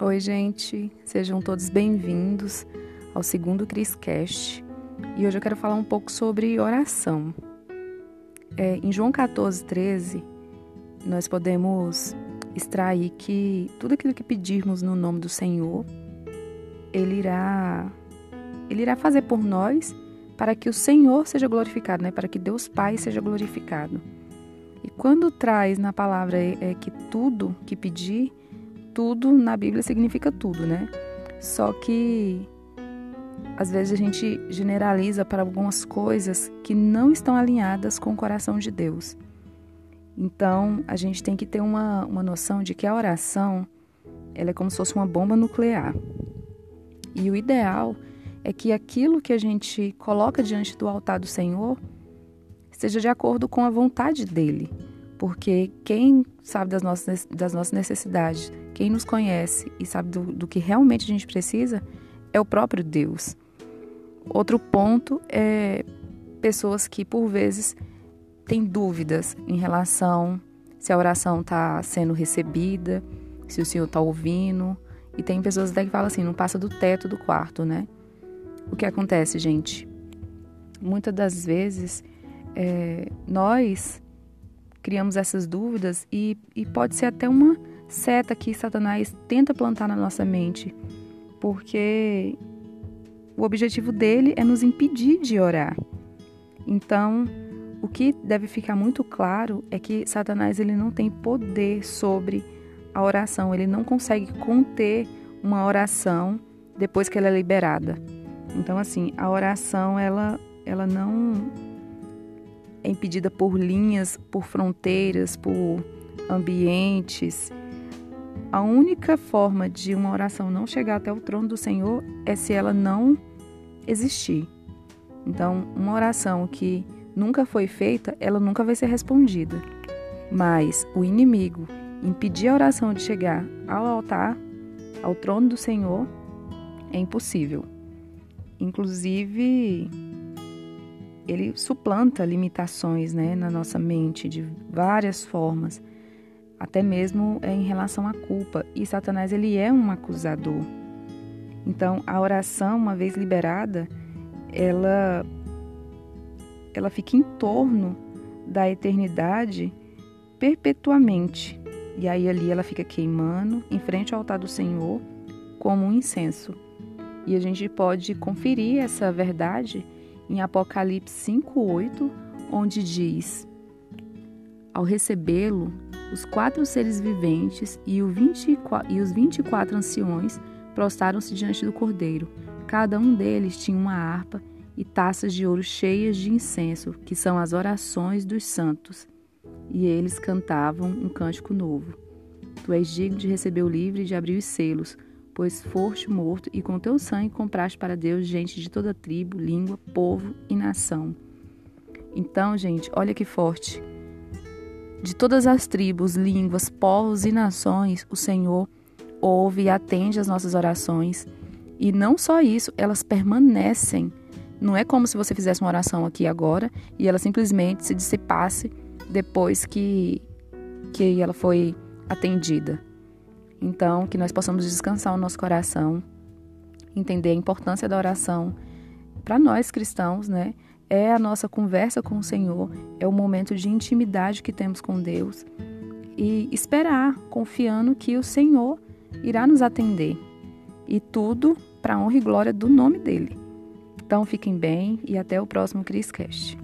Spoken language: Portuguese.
Oi, gente, sejam todos bem-vindos ao segundo Criscast e hoje eu quero falar um pouco sobre oração. É, em João 14, 13, nós podemos extrair que tudo aquilo que pedirmos no nome do Senhor, Ele irá, Ele irá fazer por nós para que o Senhor seja glorificado, né? para que Deus Pai seja glorificado. E quando traz na palavra é, é que tudo que pedir, tudo na Bíblia significa tudo, né? Só que às vezes a gente generaliza para algumas coisas que não estão alinhadas com o coração de Deus. Então, a gente tem que ter uma, uma noção de que a oração ela é como se fosse uma bomba nuclear. E o ideal é que aquilo que a gente coloca diante do altar do Senhor seja de acordo com a vontade dele. Porque quem sabe das nossas, das nossas necessidades, quem nos conhece e sabe do, do que realmente a gente precisa, é o próprio Deus. Outro ponto é pessoas que, por vezes, têm dúvidas em relação se a oração está sendo recebida, se o Senhor está ouvindo. E tem pessoas até que falam assim, não passa do teto do quarto, né? O que acontece, gente? Muitas das vezes, é, nós criamos essas dúvidas e, e pode ser até uma seta que Satanás tenta plantar na nossa mente, porque o objetivo dele é nos impedir de orar. Então, o que deve ficar muito claro é que Satanás ele não tem poder sobre a oração, ele não consegue conter uma oração depois que ela é liberada. Então, assim, a oração ela, ela não é impedida por linhas, por fronteiras, por ambientes. A única forma de uma oração não chegar até o trono do Senhor é se ela não existir. Então, uma oração que nunca foi feita, ela nunca vai ser respondida. Mas o inimigo impedir a oração de chegar ao altar, ao trono do Senhor, é impossível. Inclusive, ele suplanta limitações né, na nossa mente de várias formas, até mesmo em relação à culpa. E Satanás ele é um acusador. Então, a oração, uma vez liberada, ela ela fica em torno da eternidade perpetuamente. E aí ali ela fica queimando em frente ao altar do Senhor como um incenso. E a gente pode conferir essa verdade em Apocalipse 5:8, onde diz: Ao recebê-lo, os quatro seres viventes e, 24, e os 24 anciões prostraram-se diante do Cordeiro. Cada um deles tinha uma harpa e taças de ouro cheias de incenso, que são as orações dos santos. E eles cantavam um cântico novo. Tu és digno de receber o livro e de abrir os selos, pois foste morto e com teu sangue compraste para Deus gente de toda tribo, língua, povo e nação. Então, gente, olha que forte. De todas as tribos, línguas, povos e nações, o Senhor ouve e atende às nossas orações. E não só isso, elas permanecem não é como se você fizesse uma oração aqui agora e ela simplesmente se dissipasse depois que, que ela foi atendida. Então, que nós possamos descansar o nosso coração, entender a importância da oração para nós cristãos, né? É a nossa conversa com o Senhor, é o momento de intimidade que temos com Deus e esperar, confiando que o Senhor irá nos atender. E tudo para honra e glória do nome dele. Então fiquem bem e até o próximo Criscast.